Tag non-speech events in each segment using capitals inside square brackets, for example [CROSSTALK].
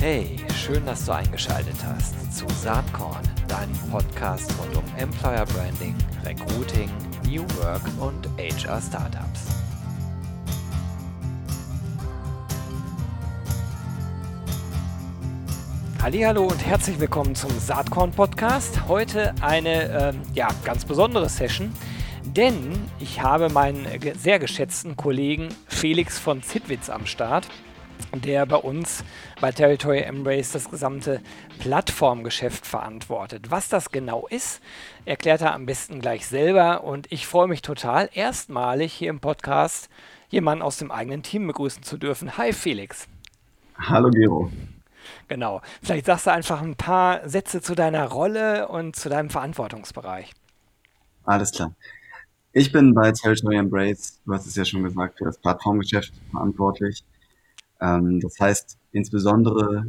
Hey, schön, dass du eingeschaltet hast zu Saatkorn, deinem Podcast rund um Employer Branding, Recruiting, New Work und HR Startups. Hallo und herzlich willkommen zum Saatkorn Podcast. Heute eine äh, ja, ganz besondere Session, denn ich habe meinen sehr geschätzten Kollegen Felix von Zitwitz am Start der bei uns bei Territory Embrace das gesamte Plattformgeschäft verantwortet. Was das genau ist, erklärt er am besten gleich selber und ich freue mich total, erstmalig hier im Podcast jemanden aus dem eigenen Team begrüßen zu dürfen. Hi Felix. Hallo Gero. Genau. Vielleicht sagst du einfach ein paar Sätze zu deiner Rolle und zu deinem Verantwortungsbereich. Alles klar. Ich bin bei Territory Embrace, du hast es ja schon gesagt, für das Plattformgeschäft verantwortlich. Ähm, das heißt insbesondere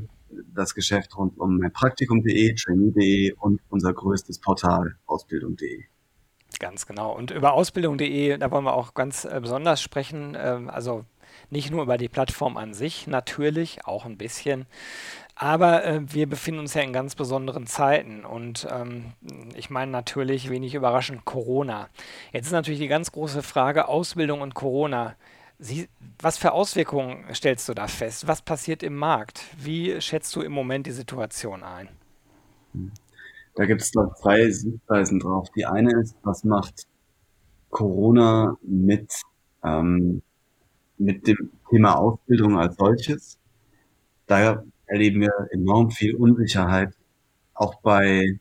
das Geschäft rund um Praktikum.de, Trainee.de und unser größtes Portal Ausbildung.de. Ganz genau. Und über Ausbildung.de, da wollen wir auch ganz äh, besonders sprechen. Ähm, also nicht nur über die Plattform an sich, natürlich auch ein bisschen. Aber äh, wir befinden uns ja in ganz besonderen Zeiten und ähm, ich meine natürlich wenig überraschend Corona. Jetzt ist natürlich die ganz große Frage Ausbildung und Corona. Sie, was für Auswirkungen stellst du da fest? Was passiert im Markt? Wie schätzt du im Moment die Situation ein? Da gibt es zwei Sichtweisen drauf. Die eine ist, was macht Corona mit, ähm, mit dem Thema Ausbildung als solches? Da erleben wir enorm viel Unsicherheit, auch bei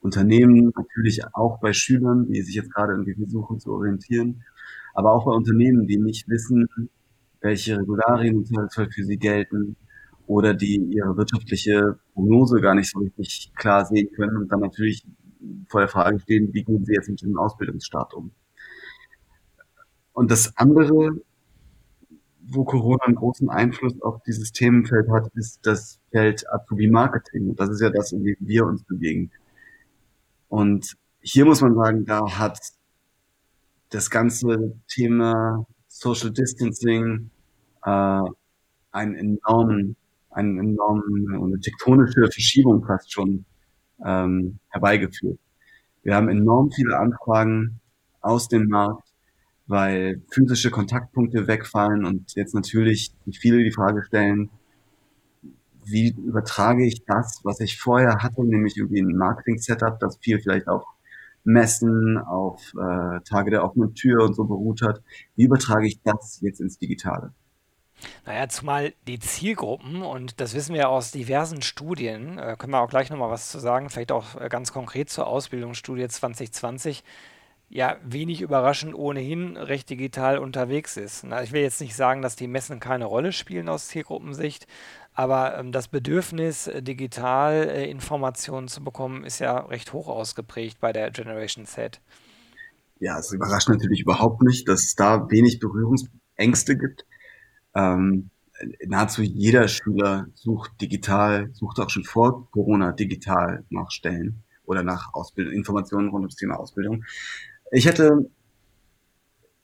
Unternehmen, natürlich auch bei Schülern, die sich jetzt gerade irgendwie versuchen zu orientieren aber auch bei Unternehmen, die nicht wissen, welche Regularien für sie gelten oder die ihre wirtschaftliche Prognose gar nicht so richtig klar sehen können und dann natürlich vor der Frage stehen, wie gehen sie jetzt mit dem Ausbildungsstart um. Und das andere, wo Corona einen großen Einfluss auf dieses Themenfeld hat, ist das Feld Azubi-Marketing. Das ist ja das, in dem wir uns bewegen. Und hier muss man sagen, da hat das ganze Thema Social Distancing äh, einen enormen, einen enormen, eine tektonische Verschiebung fast schon ähm, herbeigeführt. Wir haben enorm viele Anfragen aus dem Markt, weil physische Kontaktpunkte wegfallen und jetzt natürlich viele die Frage stellen, wie übertrage ich das, was ich vorher hatte, nämlich irgendwie ein Marketing-Setup, das viel vielleicht auch Messen, auf äh, Tage der offenen Tür und so beruht hat. Wie übertrage ich das jetzt ins Digitale? Naja, zumal die Zielgruppen, und das wissen wir aus diversen Studien, äh, können wir auch gleich nochmal was zu sagen, vielleicht auch äh, ganz konkret zur Ausbildungsstudie 2020, ja, wenig überraschend ohnehin recht digital unterwegs ist. Na, ich will jetzt nicht sagen, dass die Messen keine Rolle spielen aus Zielgruppensicht, aber ähm, das Bedürfnis, äh, digital äh, Informationen zu bekommen, ist ja recht hoch ausgeprägt bei der Generation Z. Ja, es überrascht natürlich überhaupt nicht, dass es da wenig Berührungsängste gibt. Ähm, nahezu jeder Schüler sucht digital, sucht auch schon vor Corona digital nach Stellen oder nach Ausbildung, Informationen rund ums Thema Ausbildung. Ich hätte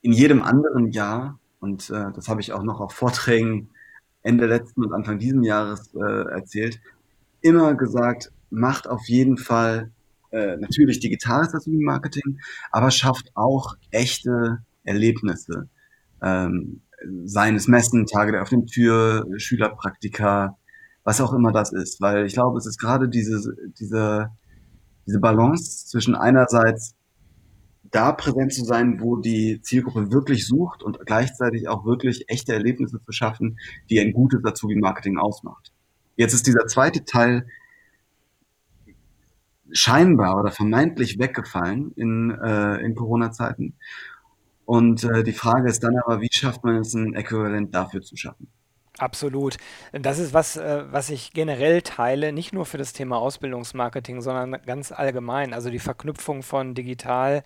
in jedem anderen Jahr, und äh, das habe ich auch noch auf Vorträgen Ende letzten und Anfang diesem Jahres äh, erzählt, immer gesagt, macht auf jeden Fall äh, natürlich digitales Marketing, aber schafft auch echte Erlebnisse. Ähm, seines Messen, Tage der offenen Tür, Schülerpraktika, was auch immer das ist. Weil ich glaube, es ist gerade diese, diese, diese Balance zwischen einerseits da präsent zu sein, wo die Zielgruppe wirklich sucht und gleichzeitig auch wirklich echte Erlebnisse zu schaffen, die ein gutes Azubi-Marketing ausmacht. Jetzt ist dieser zweite Teil scheinbar oder vermeintlich weggefallen in, äh, in Corona-Zeiten. Und äh, die Frage ist dann aber, wie schafft man es, ein Äquivalent dafür zu schaffen? Absolut. Das ist was, äh, was ich generell teile, nicht nur für das Thema Ausbildungsmarketing, sondern ganz allgemein. Also die Verknüpfung von digital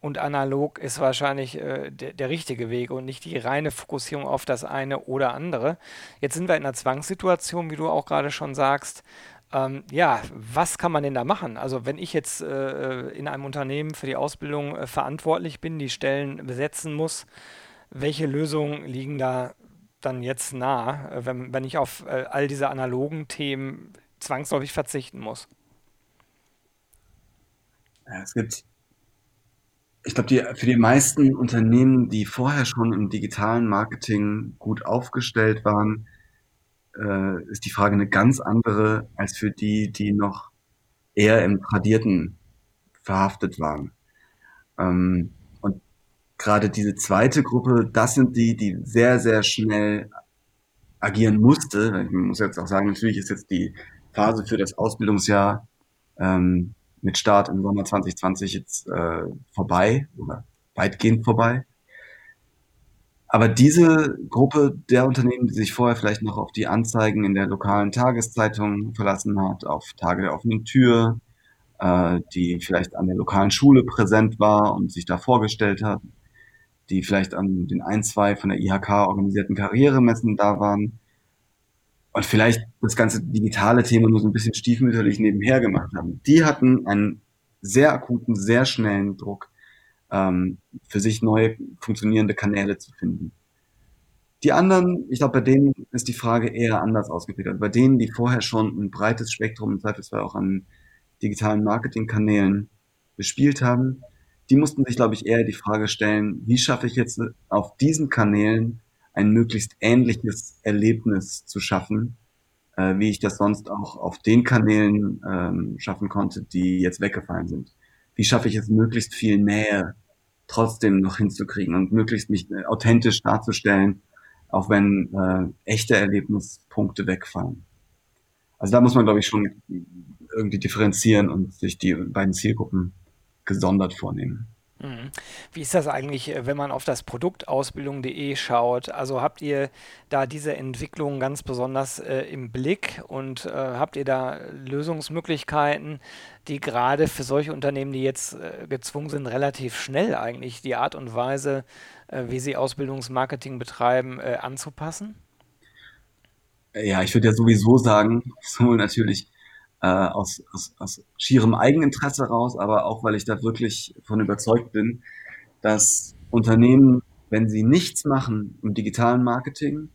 und analog ist wahrscheinlich äh, der, der richtige Weg und nicht die reine Fokussierung auf das eine oder andere. Jetzt sind wir in einer Zwangssituation, wie du auch gerade schon sagst. Ähm, ja, was kann man denn da machen? Also wenn ich jetzt äh, in einem Unternehmen für die Ausbildung äh, verantwortlich bin, die Stellen besetzen muss, welche Lösungen liegen da dann jetzt nah, äh, wenn, wenn ich auf äh, all diese analogen Themen zwangsläufig verzichten muss? Ja, es gibt, ich glaube, für die meisten Unternehmen, die vorher schon im digitalen Marketing gut aufgestellt waren, äh, ist die Frage eine ganz andere als für die, die noch eher im Tradierten verhaftet waren. Ähm, gerade diese zweite Gruppe, das sind die, die sehr, sehr schnell agieren musste. Ich muss jetzt auch sagen, natürlich ist jetzt die Phase für das Ausbildungsjahr ähm, mit Start im Sommer 2020 jetzt äh, vorbei oder weitgehend vorbei. Aber diese Gruppe der Unternehmen, die sich vorher vielleicht noch auf die Anzeigen in der lokalen Tageszeitung verlassen hat, auf Tage der offenen Tür, äh, die vielleicht an der lokalen Schule präsent war und sich da vorgestellt hat, die vielleicht an den ein, zwei von der IHK organisierten Karrieremessen da waren und vielleicht das ganze digitale Thema nur so ein bisschen stiefmütterlich nebenher gemacht haben. Die hatten einen sehr akuten, sehr schnellen Druck, ähm, für sich neue funktionierende Kanäle zu finden. Die anderen, ich glaube, bei denen ist die Frage eher anders ausgeprägt. Also bei denen, die vorher schon ein breites Spektrum, im Zweifelsfall auch an digitalen Marketingkanälen bespielt haben, die mussten sich, glaube ich, eher die Frage stellen, wie schaffe ich jetzt auf diesen Kanälen ein möglichst ähnliches Erlebnis zu schaffen, äh, wie ich das sonst auch auf den Kanälen ähm, schaffen konnte, die jetzt weggefallen sind. Wie schaffe ich es möglichst viel Nähe trotzdem noch hinzukriegen und möglichst mich authentisch darzustellen, auch wenn äh, echte Erlebnispunkte wegfallen. Also da muss man, glaube ich, schon irgendwie differenzieren und sich die beiden Zielgruppen gesondert vornehmen. Mhm. Wie ist das eigentlich, äh, wenn man auf das Produkt ausbildung.de schaut? Also habt ihr da diese Entwicklung ganz besonders äh, im Blick und äh, habt ihr da Lösungsmöglichkeiten, die gerade für solche Unternehmen, die jetzt äh, gezwungen sind, relativ schnell eigentlich die Art und Weise, äh, wie sie Ausbildungsmarketing betreiben, äh, anzupassen? Ja, ich würde ja sowieso sagen, [LAUGHS] sowohl natürlich äh, aus, aus, aus schierem Eigeninteresse raus, aber auch, weil ich da wirklich von überzeugt bin, dass Unternehmen, wenn sie nichts machen im digitalen Marketing,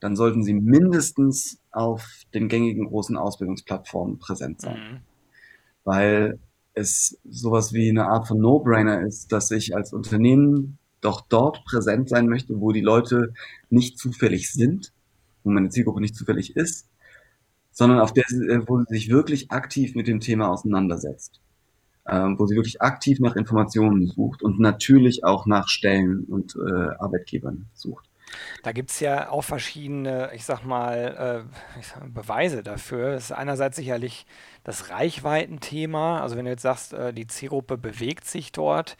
dann sollten sie mindestens auf den gängigen großen Ausbildungsplattformen präsent sein. Mhm. Weil es sowas wie eine Art von No-Brainer ist, dass ich als Unternehmen doch dort präsent sein möchte, wo die Leute nicht zufällig sind, wo meine Zielgruppe nicht zufällig ist, sondern auf der, äh, wo sie sich wirklich aktiv mit dem Thema auseinandersetzt, ähm, wo sie wirklich aktiv nach Informationen sucht und natürlich auch nach Stellen und äh, Arbeitgebern sucht. Da gibt es ja auch verschiedene, ich sag mal, äh, ich sag, Beweise dafür. Das ist einerseits sicherlich das Reichweitenthema. Also wenn du jetzt sagst, äh, die Zielgruppe bewegt sich dort,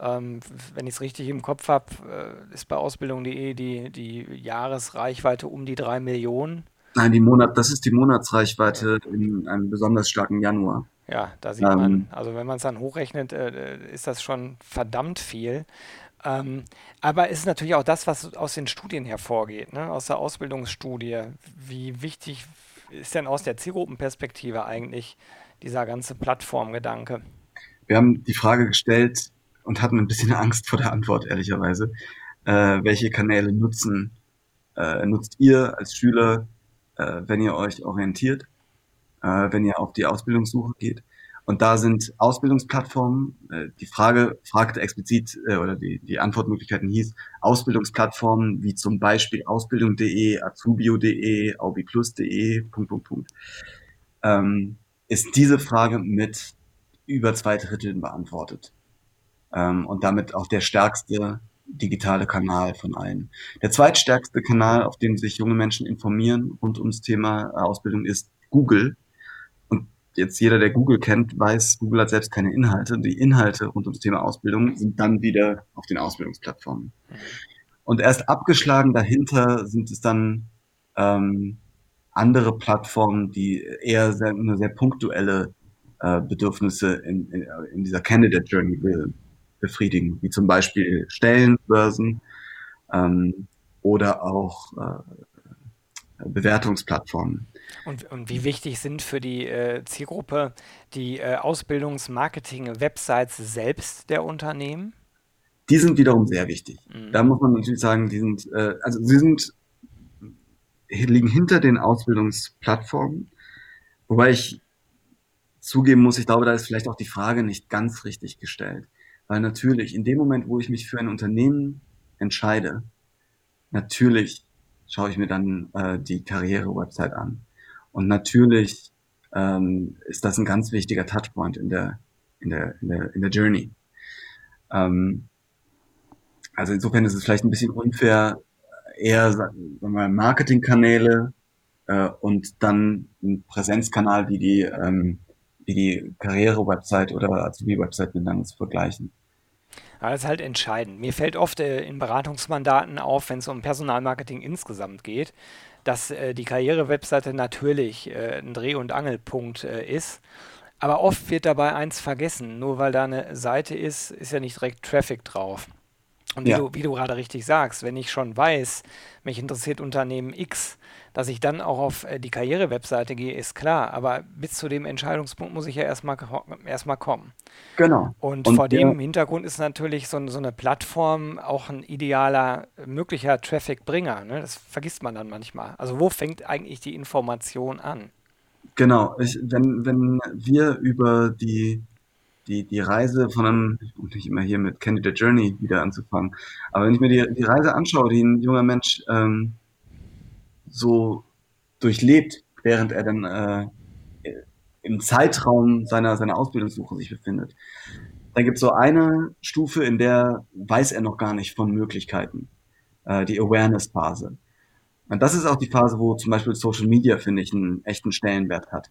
ähm, wenn ich es richtig im Kopf habe, äh, ist bei Ausbildung.de die, die Jahresreichweite um die drei Millionen. Nein, die Monat, das ist die Monatsreichweite in einem besonders starken Januar. Ja, da sieht ähm, man, also wenn man es dann hochrechnet, äh, ist das schon verdammt viel. Ähm, aber es ist natürlich auch das, was aus den Studien hervorgeht, ne? aus der Ausbildungsstudie. Wie wichtig ist denn aus der Zielgruppenperspektive eigentlich dieser ganze Plattformgedanke? Wir haben die Frage gestellt und hatten ein bisschen [LAUGHS] Angst vor der Antwort, ehrlicherweise. Äh, welche Kanäle nutzen, äh, nutzt ihr als Schüler äh, wenn ihr euch orientiert, äh, wenn ihr auf die Ausbildungssuche geht. Und da sind Ausbildungsplattformen, äh, die Frage fragte explizit, äh, oder die, die Antwortmöglichkeiten hieß, Ausbildungsplattformen wie zum Beispiel ausbildung.de, azubio.de, aubiplus.de, Punkt, Punkt, Punkt. Ähm, ist diese Frage mit über zwei Dritteln beantwortet. Ähm, und damit auch der stärkste digitale Kanal von allen. Der zweitstärkste Kanal, auf dem sich junge Menschen informieren rund ums Thema äh, Ausbildung, ist Google. Und jetzt jeder, der Google kennt, weiß, Google hat selbst keine Inhalte. Die Inhalte rund ums Thema Ausbildung sind dann wieder auf den Ausbildungsplattformen. Und erst abgeschlagen dahinter sind es dann ähm, andere Plattformen, die eher sehr, nur sehr punktuelle äh, Bedürfnisse in, in, in dieser Candidate Journey will befriedigen, wie zum Beispiel Stellenbörsen ähm, oder auch äh, Bewertungsplattformen. Und, und, wie wichtig sind für die äh, Zielgruppe die äh, Ausbildungsmarketing-Websites selbst der Unternehmen? Die sind wiederum sehr wichtig. Mhm. Da muss man natürlich sagen, die sind, äh, also sie sind liegen hinter den Ausbildungsplattformen. Wobei ich zugeben muss, ich glaube, da ist vielleicht auch die Frage nicht ganz richtig gestellt. Weil natürlich, in dem Moment, wo ich mich für ein Unternehmen entscheide, natürlich schaue ich mir dann äh, die Karriere-Website an. Und natürlich ähm, ist das ein ganz wichtiger Touchpoint in der, in der, in der, in der Journey. Ähm, also insofern ist es vielleicht ein bisschen unfair, eher sagen wir mal, Marketingkanäle äh, und dann ein Präsenzkanal wie die, ähm, wie die Karriere-Website oder Azubi-Website miteinander zu vergleichen. Aber das ist halt entscheidend. Mir fällt oft äh, in Beratungsmandaten auf, wenn es um Personalmarketing insgesamt geht, dass äh, die Karriere-Webseite natürlich äh, ein Dreh- und Angelpunkt äh, ist. Aber oft wird dabei eins vergessen. Nur weil da eine Seite ist, ist ja nicht direkt Traffic drauf. Und wie, ja. du, wie du gerade richtig sagst, wenn ich schon weiß, mich interessiert Unternehmen X, dass ich dann auch auf äh, die Karriere-Webseite gehe, ist klar. Aber bis zu dem Entscheidungspunkt muss ich ja erstmal erstmal kommen. Genau. Und, Und vor dem Hintergrund ist natürlich so, so, eine Plattform auch ein idealer, möglicher Traffic-Bringer. Ne? Das vergisst man dann manchmal. Also wo fängt eigentlich die Information an? Genau. Ich, wenn, wenn wir über die die, die Reise von einem, um nicht immer hier mit Candidate Journey wieder anzufangen, aber wenn ich mir die, die Reise anschaue, die ein junger Mensch ähm, so durchlebt, während er dann äh, im Zeitraum seiner, seiner Ausbildungssuche sich befindet, dann gibt es so eine Stufe, in der weiß er noch gar nicht von Möglichkeiten, äh, die Awareness-Phase. Und das ist auch die Phase, wo zum Beispiel Social Media, finde ich, einen echten Stellenwert hat,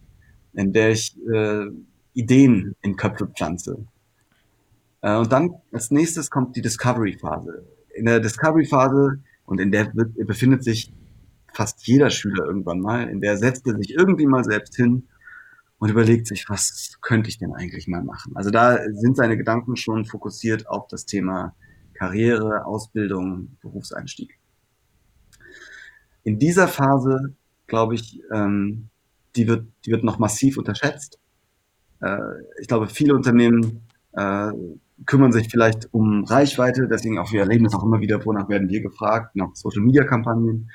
in der ich äh, Ideen in Köpfe pflanze. Äh, und dann als nächstes kommt die Discovery-Phase. In der Discovery-Phase, und in der befindet sich fast jeder Schüler irgendwann mal, in der setzt er sich irgendwie mal selbst hin und überlegt sich, was könnte ich denn eigentlich mal machen? Also da sind seine Gedanken schon fokussiert auf das Thema Karriere, Ausbildung, Berufseinstieg. In dieser Phase, glaube ich, ähm, die wird, die wird noch massiv unterschätzt äh, ich glaube, viele Unternehmen äh, kümmern sich vielleicht um Reichweite, deswegen auch wir erleben das auch immer wieder, wonach werden wir gefragt, nach Social Media Kampagnen.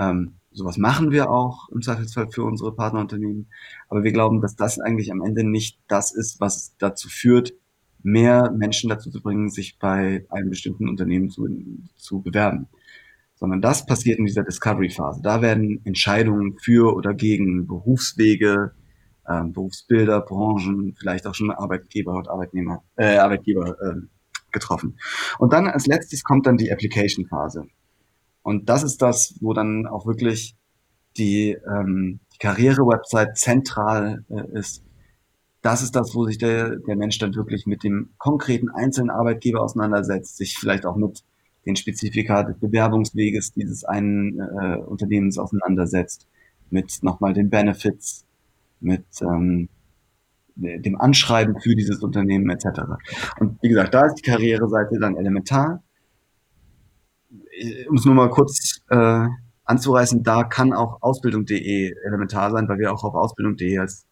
Ähm, sowas machen wir auch im Zweifelsfall für unsere Partnerunternehmen. Aber wir glauben, dass das eigentlich am Ende nicht das ist, was dazu führt, mehr Menschen dazu zu bringen, sich bei einem bestimmten Unternehmen zu, zu bewerben. Sondern das passiert in dieser Discovery-Phase. Da werden Entscheidungen für oder gegen Berufswege, ähm, Berufsbilder, Branchen, vielleicht auch schon Arbeitgeber und Arbeitnehmer, äh, Arbeitgeber äh, getroffen. Und dann als letztes kommt dann die Application-Phase. Und das ist das, wo dann auch wirklich die, ähm, die Karriere-Website zentral äh, ist. Das ist das, wo sich der, der Mensch dann wirklich mit dem konkreten einzelnen Arbeitgeber auseinandersetzt, sich vielleicht auch mit den Spezifika des Bewerbungsweges dieses einen äh, Unternehmens auseinandersetzt, mit nochmal den Benefits mit ähm, dem Anschreiben für dieses Unternehmen etc. Und wie gesagt, da ist die Karriereseite dann elementar. Um es nur mal kurz äh, anzureißen, da kann auch Ausbildung.de elementar sein, weil wir auch auf Ausbildung.de als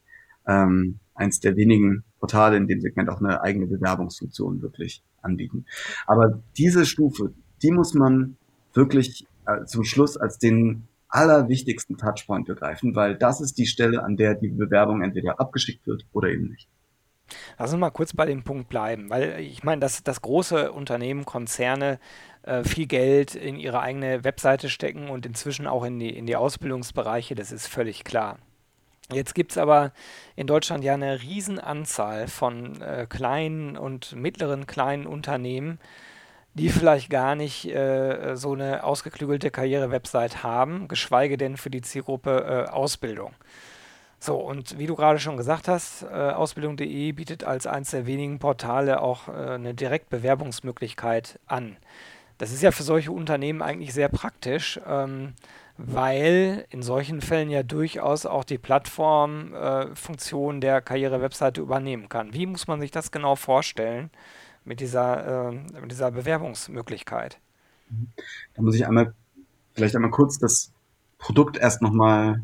ähm, eins der wenigen Portale in dem Segment auch eine eigene Bewerbungsfunktion wirklich anbieten. Aber diese Stufe, die muss man wirklich äh, zum Schluss als den allerwichtigsten Touchpoint begreifen, weil das ist die Stelle, an der die Bewerbung entweder abgeschickt wird oder eben nicht. Lass uns mal kurz bei dem Punkt bleiben, weil ich meine, dass, dass große Unternehmen, Konzerne äh, viel Geld in ihre eigene Webseite stecken und inzwischen auch in die, in die Ausbildungsbereiche, das ist völlig klar. Jetzt gibt es aber in Deutschland ja eine Riesenanzahl von äh, kleinen und mittleren kleinen Unternehmen, die vielleicht gar nicht äh, so eine ausgeklügelte Karriere-Website haben, geschweige denn für die Zielgruppe äh, Ausbildung. So, und wie du gerade schon gesagt hast, äh, Ausbildung.de bietet als eines der wenigen Portale auch äh, eine Direktbewerbungsmöglichkeit an. Das ist ja für solche Unternehmen eigentlich sehr praktisch, ähm, weil in solchen Fällen ja durchaus auch die Plattform äh, der Karriere-Webseite übernehmen kann. Wie muss man sich das genau vorstellen? mit dieser, äh, mit dieser Bewerbungsmöglichkeit. Da muss ich einmal, vielleicht einmal kurz das Produkt erst nochmal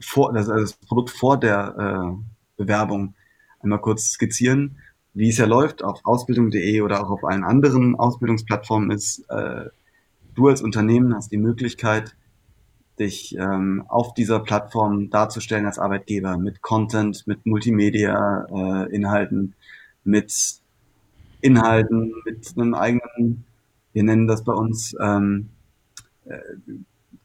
vor, das, also das Produkt vor der äh, Bewerbung einmal kurz skizzieren, wie es ja läuft auf ausbildung.de oder auch auf allen anderen Ausbildungsplattformen ist, äh, du als Unternehmen hast die Möglichkeit, dich ähm, auf dieser Plattform darzustellen als Arbeitgeber mit Content, mit Multimedia-Inhalten, äh, mit Inhalten, mit einem eigenen, wir nennen das bei uns ähm, äh,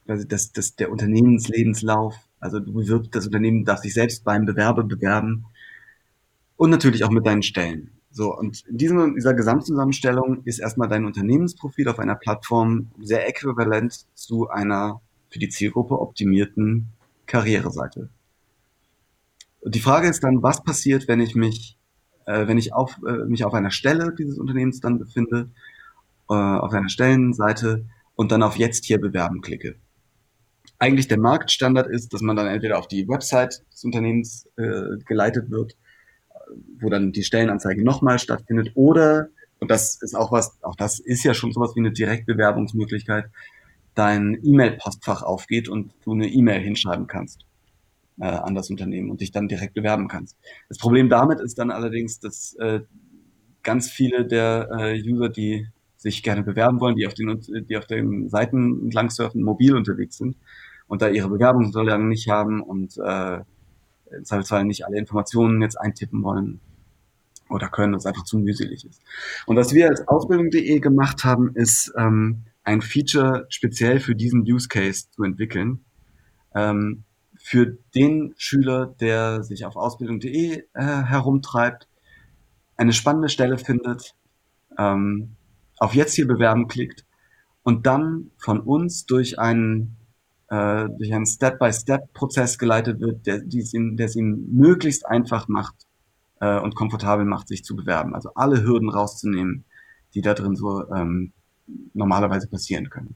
das, das, der Unternehmenslebenslauf. Also du bewirbst, das Unternehmen darf sich selbst beim Bewerber bewerben und natürlich auch mit deinen Stellen. So, und in diesem, dieser Gesamtzusammenstellung ist erstmal dein Unternehmensprofil auf einer Plattform sehr äquivalent zu einer für die Zielgruppe optimierten Karriereseite. Und die Frage ist dann, was passiert, wenn ich mich, äh, wenn ich auf, äh, mich auf einer Stelle dieses Unternehmens dann befinde, äh, auf einer Stellenseite und dann auf Jetzt hier bewerben klicke. Eigentlich der Marktstandard ist, dass man dann entweder auf die Website des Unternehmens äh, geleitet wird, wo dann die Stellenanzeige nochmal stattfindet, oder, und das ist auch was, auch das ist ja schon sowas wie eine Direktbewerbungsmöglichkeit, dein E-Mail-Postfach aufgeht und du eine E-Mail hinschreiben kannst äh, an das Unternehmen und dich dann direkt bewerben kannst. Das Problem damit ist dann allerdings, dass äh, ganz viele der äh, User, die sich gerne bewerben wollen, die auf den, die auf den Seiten entlang surfen, mobil unterwegs sind und da ihre Bewerbungsunterlagen nicht haben und äh, im Zweifelsfall nicht alle Informationen jetzt eintippen wollen oder können, das einfach zu mühselig ist. Und was wir als Ausbildung.de gemacht haben, ist ähm, ein Feature speziell für diesen Use Case zu entwickeln. Ähm, für den Schüler, der sich auf Ausbildung.de äh, herumtreibt, eine spannende Stelle findet, ähm, auf jetzt hier bewerben klickt und dann von uns durch einen äh, durch einen Step-by-Step-Prozess geleitet wird, der es ihm, ihm möglichst einfach macht äh, und komfortabel macht, sich zu bewerben. Also alle Hürden rauszunehmen, die da drin so ähm, normalerweise passieren können.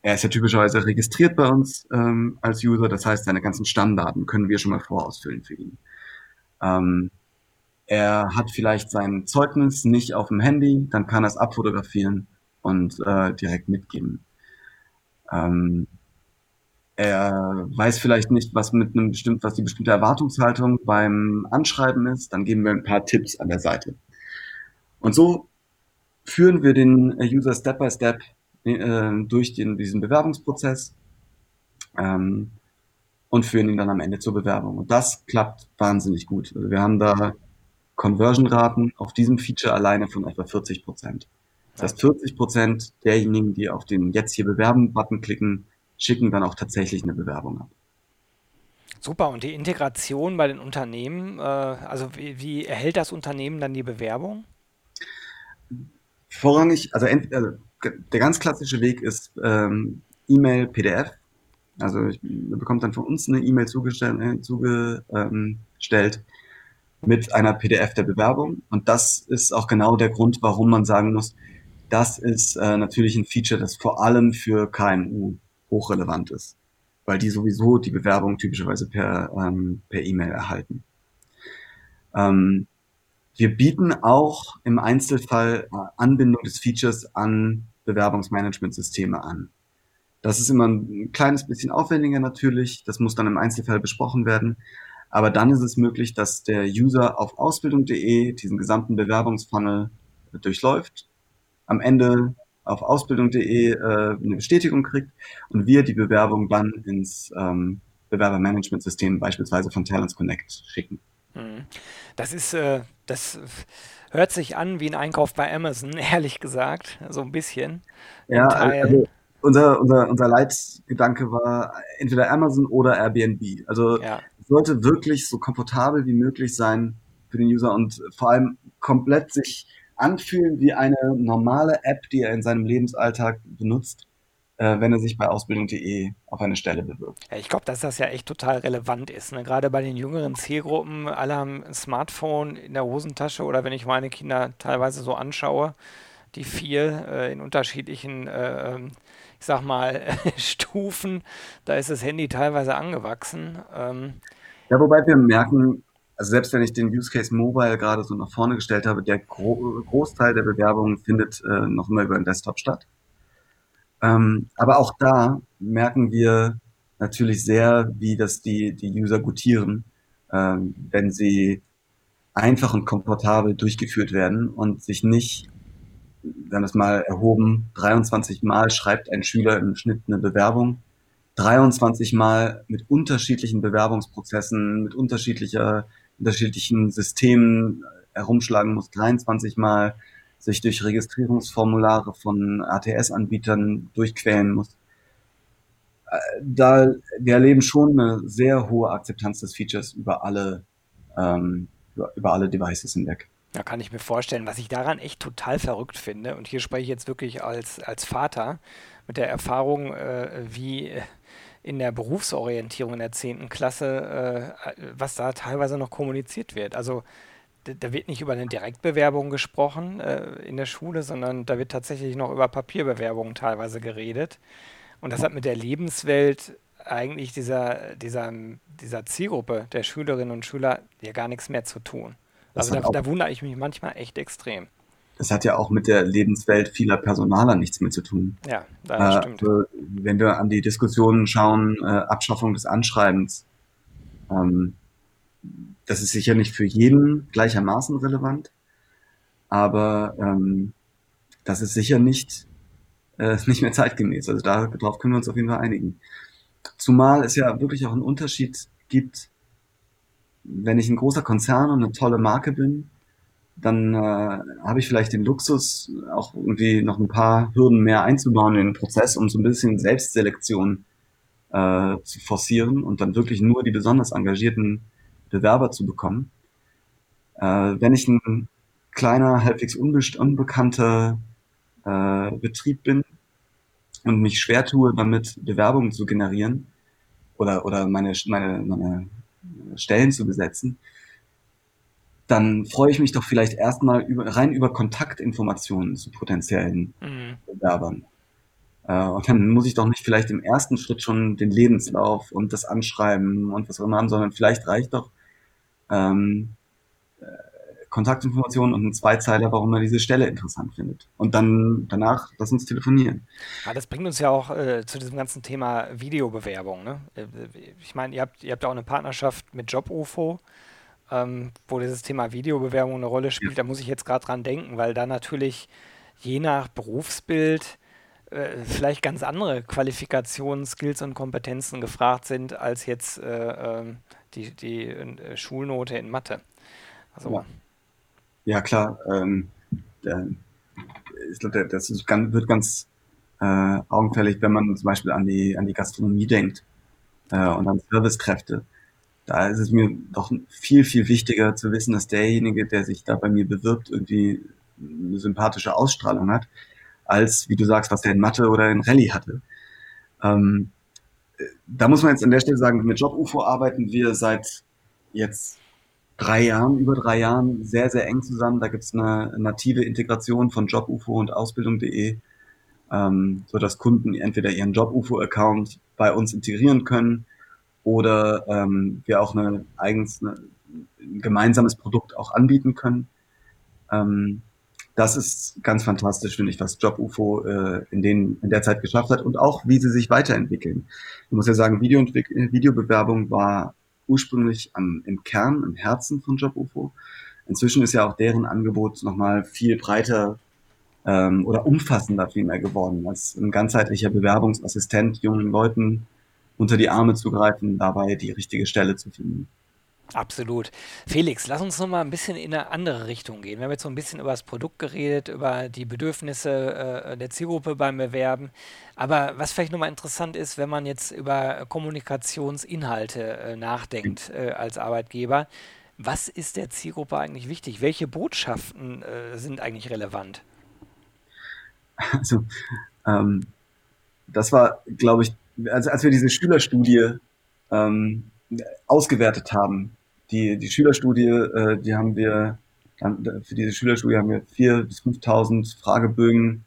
Er ist ja typischerweise registriert bei uns ähm, als User, das heißt, seine ganzen Stammdaten können wir schon mal vorausfüllen für ihn. Ähm, er hat vielleicht sein Zeugnis nicht auf dem Handy, dann kann er es abfotografieren und äh, direkt mitgeben. Ähm, er weiß vielleicht nicht, was mit einem bestimmt, was die bestimmte Erwartungshaltung beim Anschreiben ist, dann geben wir ein paar Tipps an der Seite. Und so führen wir den User Step by Step äh, durch den, diesen Bewerbungsprozess ähm, und führen ihn dann am Ende zur Bewerbung. Und das klappt wahnsinnig gut. Also wir haben da Conversion-Raten auf diesem Feature alleine von etwa 40 Prozent. Das heißt, 40 Prozent derjenigen, die auf den Jetzt hier bewerben-Button klicken, schicken dann auch tatsächlich eine Bewerbung ab. Super, und die Integration bei den Unternehmen, äh, also wie, wie, erhält das Unternehmen dann die Bewerbung? Vorrangig, also, ent, also der ganz klassische Weg ist ähm, E-Mail, PDF. Also ich, bekommt dann von uns eine E-Mail zugestellt, äh, zugestellt ähm, mit einer PDF der Bewerbung. Und das ist auch genau der Grund, warum man sagen muss, das ist äh, natürlich ein Feature, das vor allem für KMU hochrelevant ist, weil die sowieso die Bewerbung typischerweise per ähm, per E-Mail erhalten. Ähm, wir bieten auch im Einzelfall äh, Anbindung des Features an Bewerbungsmanagementsysteme an. Das ist immer ein kleines bisschen aufwendiger natürlich. Das muss dann im Einzelfall besprochen werden. Aber dann ist es möglich, dass der User auf ausbildung.de diesen gesamten Bewerbungsfunnel durchläuft, am Ende auf ausbildung.de äh, eine Bestätigung kriegt und wir die Bewerbung dann ins ähm, Bewerbermanagementsystem beispielsweise von Talents Connect schicken. Mhm. Das ist, äh, das hört sich an wie ein Einkauf bei Amazon, [LAUGHS] ehrlich gesagt, so ein bisschen. Ja, also unser, unser, unser Leitgedanke war entweder Amazon oder Airbnb. Also ja sollte wirklich so komfortabel wie möglich sein für den User und vor allem komplett sich anfühlen wie eine normale App, die er in seinem Lebensalltag benutzt, äh, wenn er sich bei ausbildung.de auf eine Stelle bewirbt. Ja, ich glaube, dass das ja echt total relevant ist. Ne? Gerade bei den jüngeren Zielgruppen, alle haben ein Smartphone in der Hosentasche oder wenn ich meine Kinder teilweise so anschaue, die vier äh, in unterschiedlichen äh, ähm, ich sag mal, [LAUGHS] Stufen, da ist das Handy teilweise angewachsen. Ähm, ja, wobei wir merken, also selbst wenn ich den Use Case Mobile gerade so nach vorne gestellt habe, der Gro Großteil der Bewerbungen findet äh, noch immer über den Desktop statt. Ähm, aber auch da merken wir natürlich sehr, wie das die, die User gutieren, ähm, wenn sie einfach und komfortabel durchgeführt werden und sich nicht, haben das mal erhoben, 23 Mal schreibt ein Schüler im Schnitt eine Bewerbung 23 Mal mit unterschiedlichen Bewerbungsprozessen, mit unterschiedlicher, unterschiedlichen Systemen herumschlagen muss, 23 Mal sich durch Registrierungsformulare von ATS-Anbietern durchquälen muss. Äh, da, wir erleben schon eine sehr hohe Akzeptanz des Features über alle, ähm, über, über alle Devices hinweg. Da kann ich mir vorstellen, was ich daran echt total verrückt finde, und hier spreche ich jetzt wirklich als, als Vater mit der Erfahrung, äh, wie in der Berufsorientierung in der 10. Klasse, äh, was da teilweise noch kommuniziert wird. Also da wird nicht über eine Direktbewerbung gesprochen äh, in der Schule, sondern da wird tatsächlich noch über Papierbewerbungen teilweise geredet. Und das hat mit der Lebenswelt eigentlich dieser, dieser, dieser Zielgruppe der Schülerinnen und Schüler ja gar nichts mehr zu tun. Also da, da wundere ich mich manchmal echt extrem. Das hat ja auch mit der Lebenswelt vieler Personaler nichts mehr zu tun. Ja, das äh, stimmt. Also, wenn wir an die Diskussionen schauen, äh, Abschaffung des Anschreibens, ähm, das ist sicher nicht für jeden gleichermaßen relevant, aber ähm, das ist sicher nicht, äh, [LAUGHS] nicht mehr zeitgemäß. Also darauf können wir uns auf jeden Fall einigen. Zumal es ja wirklich auch einen Unterschied gibt, wenn ich ein großer Konzern und eine tolle Marke bin, dann äh, habe ich vielleicht den Luxus, auch irgendwie noch ein paar Hürden mehr einzubauen in den Prozess, um so ein bisschen Selbstselektion äh, zu forcieren und dann wirklich nur die besonders engagierten Bewerber zu bekommen. Äh, wenn ich ein kleiner, halbwegs unbekannter äh, Betrieb bin und mich schwer tue, damit Bewerbungen zu generieren oder, oder meine, meine, meine Stellen zu besetzen, dann freue ich mich doch vielleicht erstmal über, rein über Kontaktinformationen zu potenziellen mhm. Bewerbern. Äh, und dann muss ich doch nicht vielleicht im ersten Schritt schon den Lebenslauf und das Anschreiben und was auch immer haben, sondern vielleicht reicht doch ähm, äh, Kontaktinformationen und ein Zweizeiler, warum er diese Stelle interessant findet. Und dann danach lass uns telefonieren. Ja, das bringt uns ja auch äh, zu diesem ganzen Thema Videobewerbung. Ne? Äh, ich meine, ihr habt, ihr habt auch eine Partnerschaft mit JobUFO, ähm, wo dieses Thema Videobewerbung eine Rolle spielt. Ja. Da muss ich jetzt gerade dran denken, weil da natürlich je nach Berufsbild äh, vielleicht ganz andere Qualifikationen, Skills und Kompetenzen gefragt sind als jetzt äh, ähm, die, die äh, Schulnote in Mathe. Also, ja. ja klar. Ähm, der, ich glaube, das ganz, wird ganz äh, augenfällig, wenn man zum Beispiel an die, an die Gastronomie denkt äh, und an Servicekräfte. Da ist es mir doch viel, viel wichtiger zu wissen, dass derjenige, der sich da bei mir bewirbt, irgendwie eine sympathische Ausstrahlung hat, als, wie du sagst, was der in Mathe oder in Rallye hatte. Ähm, da muss man jetzt an der Stelle sagen, mit JobUFO arbeiten wir seit jetzt drei Jahren, über drei Jahren sehr, sehr eng zusammen. Da gibt es eine native Integration von JobUFO und Ausbildung.de, ähm, sodass Kunden entweder ihren JobUFO-Account bei uns integrieren können oder ähm, wir auch eine eigens eine, ein gemeinsames Produkt auch anbieten können. Ähm, das ist ganz fantastisch, finde ich, was JobUFO äh, in, den, in der Zeit geschafft hat und auch, wie sie sich weiterentwickeln. Ich muss ja sagen, Video Videobewerbung war ursprünglich am, im Kern, im Herzen von JobUFO. Inzwischen ist ja auch deren Angebot nochmal viel breiter ähm, oder umfassender vielmehr geworden, als ein ganzheitlicher Bewerbungsassistent jungen Leuten unter die Arme zu greifen, dabei die richtige Stelle zu finden. Absolut. Felix, lass uns noch mal ein bisschen in eine andere Richtung gehen. Wir haben jetzt so ein bisschen über das Produkt geredet, über die Bedürfnisse äh, der Zielgruppe beim Bewerben. Aber was vielleicht noch mal interessant ist, wenn man jetzt über Kommunikationsinhalte äh, nachdenkt äh, als Arbeitgeber, was ist der Zielgruppe eigentlich wichtig? Welche Botschaften äh, sind eigentlich relevant? Also, ähm, das war, glaube ich, also als wir diese Schülerstudie ähm, ausgewertet haben, die, die Schülerstudie, äh, die haben wir, für diese Schülerstudie haben wir 4.000 bis 5.000 Fragebögen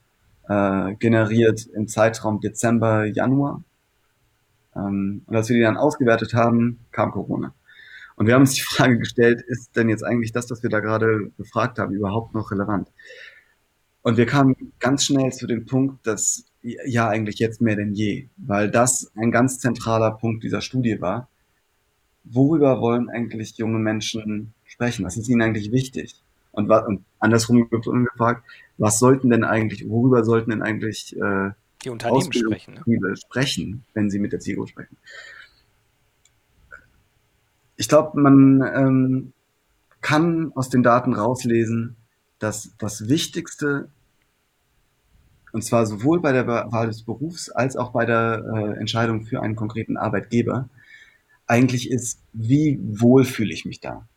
äh, generiert im Zeitraum Dezember, Januar. Ähm, und als wir die dann ausgewertet haben, kam Corona. Und wir haben uns die Frage gestellt, ist denn jetzt eigentlich das, was wir da gerade befragt haben, überhaupt noch relevant? Und wir kamen ganz schnell zu dem Punkt, dass ja eigentlich jetzt mehr denn je, weil das ein ganz zentraler Punkt dieser Studie war worüber wollen eigentlich junge Menschen sprechen? Was ist ihnen eigentlich wichtig? Und, was, und andersrum gefragt, was sollten denn eigentlich, worüber sollten denn eigentlich äh, die Unternehmen sprechen, ne? sprechen, wenn sie mit der Zielgruppe sprechen. Ich glaube, man ähm, kann aus den Daten rauslesen, dass das Wichtigste, und zwar sowohl bei der Wahl des Berufs als auch bei der äh, Entscheidung für einen konkreten Arbeitgeber, eigentlich ist, wie wohl fühle ich mich da?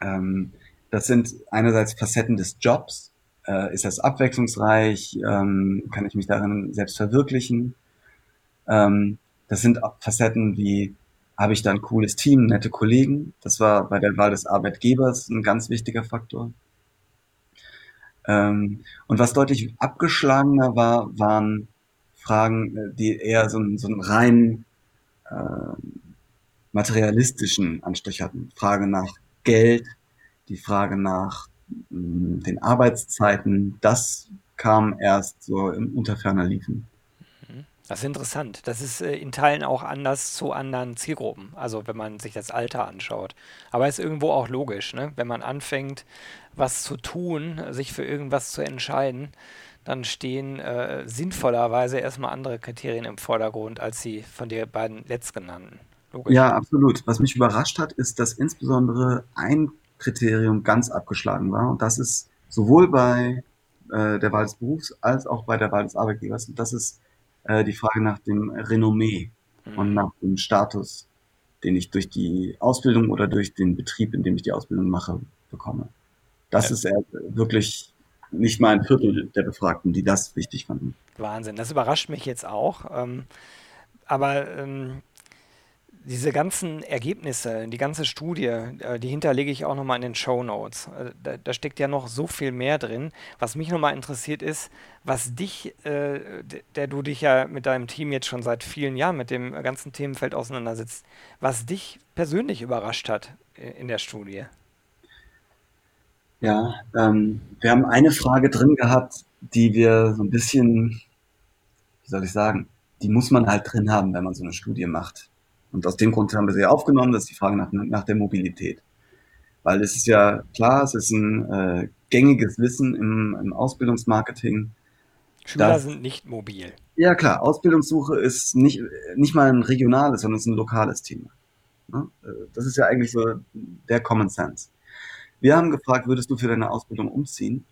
Ähm, das sind einerseits Facetten des Jobs. Äh, ist das abwechslungsreich? Ähm, kann ich mich darin selbst verwirklichen? Ähm, das sind Facetten wie, habe ich da ein cooles Team, nette Kollegen? Das war bei der Wahl des Arbeitgebers ein ganz wichtiger Faktor. Ähm, und was deutlich abgeschlagener war, waren Fragen, äh, die eher so, einen, so einen rein äh, materialistischen Anstrich hatten. Frage nach Geld, die Frage nach hm, den Arbeitszeiten, das kam erst so im Unterferner Liefen. Das ist interessant. Das ist äh, in Teilen auch anders zu anderen Zielgruppen. Also wenn man sich das Alter anschaut. Aber ist irgendwo auch logisch, ne? Wenn man anfängt, was zu tun, sich für irgendwas zu entscheiden, dann stehen äh, sinnvollerweise erstmal andere Kriterien im Vordergrund als die von den beiden letztgenannten. Logisch. Ja, absolut. Was mich überrascht hat, ist, dass insbesondere ein Kriterium ganz abgeschlagen war. Und das ist sowohl bei äh, der Wahl des Berufs als auch bei der Wahl des Arbeitgebers. Und das ist äh, die Frage nach dem Renommee mhm. und nach dem Status, den ich durch die Ausbildung oder durch den Betrieb, in dem ich die Ausbildung mache, bekomme. Das ja. ist wirklich nicht mal ein Viertel der Befragten, die das wichtig fanden. Wahnsinn, das überrascht mich jetzt auch. Ähm, aber ähm, diese ganzen Ergebnisse, die ganze Studie, äh, die hinterlege ich auch nochmal in den Show Notes. Äh, da, da, steckt ja noch so viel mehr drin. Was mich nochmal interessiert ist, was dich, äh, der du dich ja mit deinem Team jetzt schon seit vielen Jahren mit dem ganzen Themenfeld auseinandersetzt, was dich persönlich überrascht hat in der Studie. Ja, ähm, wir haben eine Frage drin gehabt, die wir so ein bisschen, wie soll ich sagen, die muss man halt drin haben, wenn man so eine Studie macht und aus dem Grund haben wir sie aufgenommen, das ist die Frage nach, nach der Mobilität. Weil es ist ja klar, es ist ein äh, gängiges Wissen im, im Ausbildungsmarketing. Schüler dass, sind nicht mobil. Ja klar, Ausbildungssuche ist nicht, nicht mal ein regionales, sondern es ist ein lokales Thema. Ne? Das ist ja eigentlich so der Common Sense. Wir haben gefragt, würdest du für deine Ausbildung umziehen?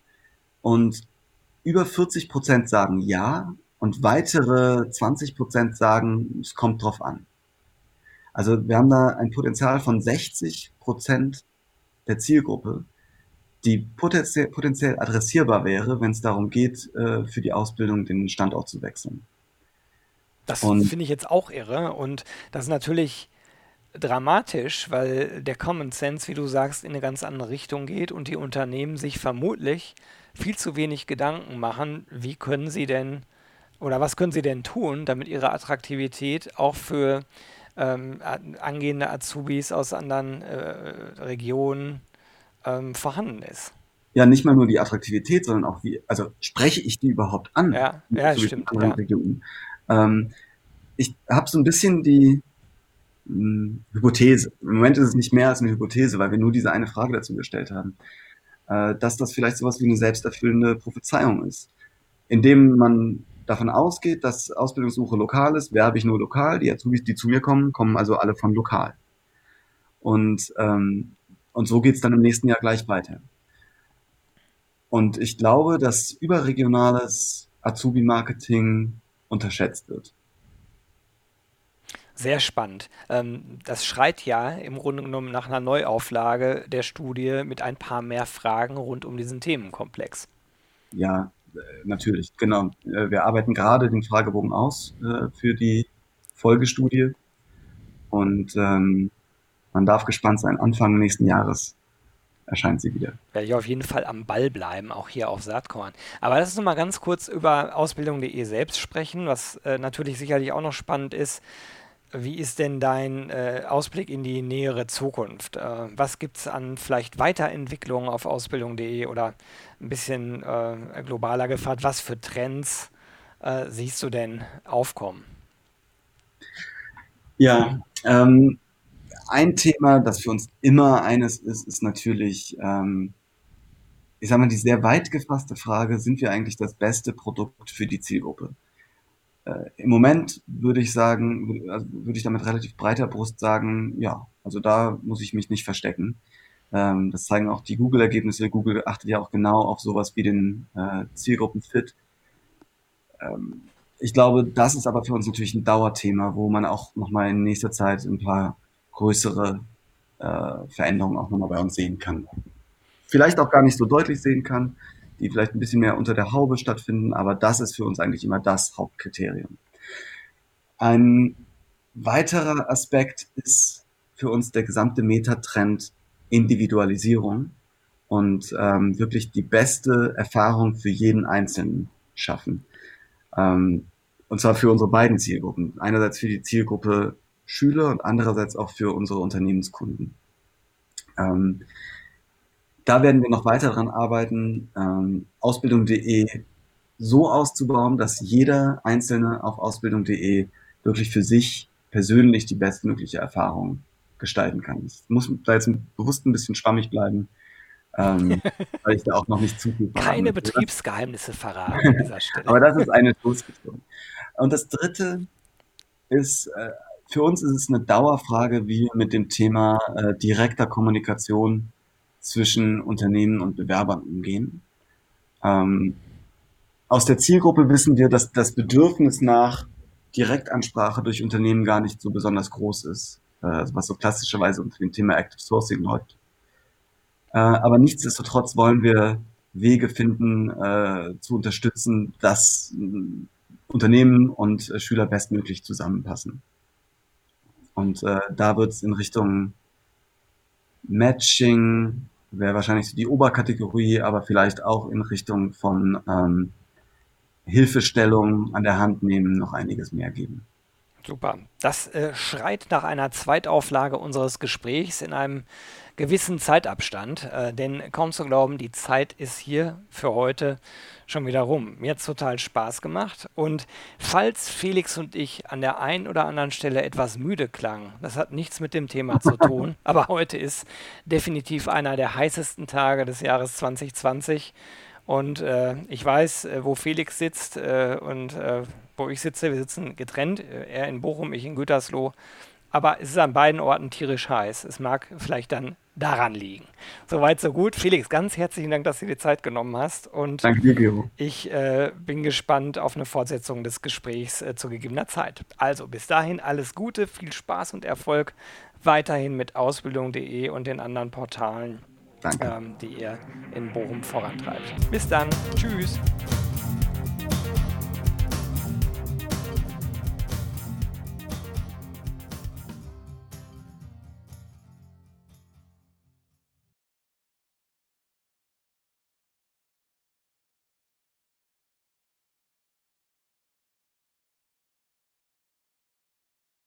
Und über 40 Prozent sagen ja und weitere 20 Prozent sagen, es kommt drauf an. Also wir haben da ein Potenzial von 60 Prozent der Zielgruppe, die potenziell, potenziell adressierbar wäre, wenn es darum geht, äh, für die Ausbildung den Standort zu wechseln. Das finde ich jetzt auch irre und das ist natürlich dramatisch, weil der Common Sense, wie du sagst, in eine ganz andere Richtung geht und die Unternehmen sich vermutlich viel zu wenig Gedanken machen, wie können sie denn oder was können sie denn tun, damit ihre Attraktivität auch für ähm, angehende Azubis aus anderen äh, Regionen ähm, vorhanden ist. Ja, nicht mal nur die Attraktivität, sondern auch wie, also spreche ich die überhaupt an? Ja, ja stimmt. Ja. Ähm, ich habe so ein bisschen die mh, hm, Hypothese, im Moment ist es nicht mehr als eine Hypothese, weil wir nur diese eine Frage dazu gestellt haben, äh, dass das vielleicht sowas wie eine selbsterfüllende Prophezeiung ist, indem man davon ausgeht, dass Ausbildungssuche lokal ist, werbe ich nur lokal. Die Azubis, die zu mir kommen, kommen also alle von lokal. Und, ähm, und so geht es dann im nächsten Jahr gleich weiter. Und ich glaube, dass überregionales Azubi-Marketing unterschätzt wird. Sehr spannend. Ähm, das schreit ja im Grunde genommen nach einer Neuauflage der Studie mit ein paar mehr Fragen rund um diesen Themenkomplex. Ja, natürlich, genau. Äh, wir arbeiten gerade den Fragebogen aus äh, für die Folgestudie und ähm, man darf gespannt sein. Anfang nächsten Jahres erscheint sie wieder. Werde ich auf jeden Fall am Ball bleiben, auch hier auf Saatkorn. Aber lass uns noch mal ganz kurz über Ausbildung.de selbst sprechen, was äh, natürlich sicherlich auch noch spannend ist. Wie ist denn dein äh, Ausblick in die nähere Zukunft? Äh, was gibt es an vielleicht Weiterentwicklungen auf Ausbildung.de oder ein bisschen äh, globaler gefragt, was für Trends äh, siehst du denn aufkommen? Ja, ähm, ein Thema, das für uns immer eines ist, ist natürlich, ähm, ich sage mal, die sehr weit gefasste Frage, sind wir eigentlich das beste Produkt für die Zielgruppe? Äh, im Moment würde ich sagen, also würde ich damit relativ breiter Brust sagen, ja, also da muss ich mich nicht verstecken. Ähm, das zeigen auch die Google-Ergebnisse. Google achtet ja auch genau auf sowas wie den äh, Zielgruppenfit. Ähm, ich glaube, das ist aber für uns natürlich ein Dauerthema, wo man auch nochmal in nächster Zeit ein paar größere äh, Veränderungen auch nochmal bei uns sehen kann. Vielleicht auch gar nicht so deutlich sehen kann, die vielleicht ein bisschen mehr unter der Haube stattfinden, aber das ist für uns eigentlich immer das Hauptkriterium. Ein weiterer Aspekt ist für uns der gesamte Metatrend Individualisierung und ähm, wirklich die beste Erfahrung für jeden Einzelnen schaffen. Ähm, und zwar für unsere beiden Zielgruppen. Einerseits für die Zielgruppe Schüler und andererseits auch für unsere Unternehmenskunden. Ähm, da werden wir noch weiter daran arbeiten, ähm, Ausbildung.de so auszubauen, dass jeder Einzelne auf Ausbildung.de wirklich für sich persönlich die bestmögliche Erfahrung gestalten kann. Ich muss da jetzt bewusst ein bisschen schwammig bleiben, ähm, [LAUGHS] weil ich da auch noch nicht zu viel verrate. Keine Betriebsgeheimnisse verraten an dieser [LAUGHS] Stelle. Aber das ist eine Stoßrichtung. Und das Dritte ist, äh, für uns ist es eine Dauerfrage, wie wir mit dem Thema äh, direkter Kommunikation zwischen Unternehmen und Bewerbern umgehen. Ähm, aus der Zielgruppe wissen wir, dass das Bedürfnis nach Direktansprache durch Unternehmen gar nicht so besonders groß ist, äh, was so klassischerweise unter dem Thema Active Sourcing läuft. Äh, aber nichtsdestotrotz wollen wir Wege finden, äh, zu unterstützen, dass äh, Unternehmen und äh, Schüler bestmöglich zusammenpassen. Und äh, da wird es in Richtung Matching, wäre wahrscheinlich so die Oberkategorie, aber vielleicht auch in Richtung von ähm, Hilfestellung an der Hand nehmen noch einiges mehr geben. Super. Das äh, schreit nach einer Zweitauflage unseres Gesprächs in einem gewissen Zeitabstand. Äh, denn kaum zu glauben, die Zeit ist hier für heute schon wieder rum. Mir hat es total Spaß gemacht. Und falls Felix und ich an der einen oder anderen Stelle etwas müde klangen, das hat nichts mit dem Thema zu tun, [LAUGHS] aber heute ist definitiv einer der heißesten Tage des Jahres 2020. Und äh, ich weiß, äh, wo Felix sitzt äh, und äh, wo ich sitze. Wir sitzen getrennt, äh, er in Bochum, ich in Gütersloh. Aber es ist an beiden Orten tierisch heiß. Es mag vielleicht dann daran liegen. Soweit, so gut. Felix, ganz herzlichen Dank, dass du dir die Zeit genommen hast. Und Danke dir, Gero. Ich äh, bin gespannt auf eine Fortsetzung des Gesprächs äh, zu gegebener Zeit. Also bis dahin alles Gute, viel Spaß und Erfolg weiterhin mit Ausbildung.de und den anderen Portalen, ähm, die ihr in Bochum vorantreibt. Bis dann. Tschüss.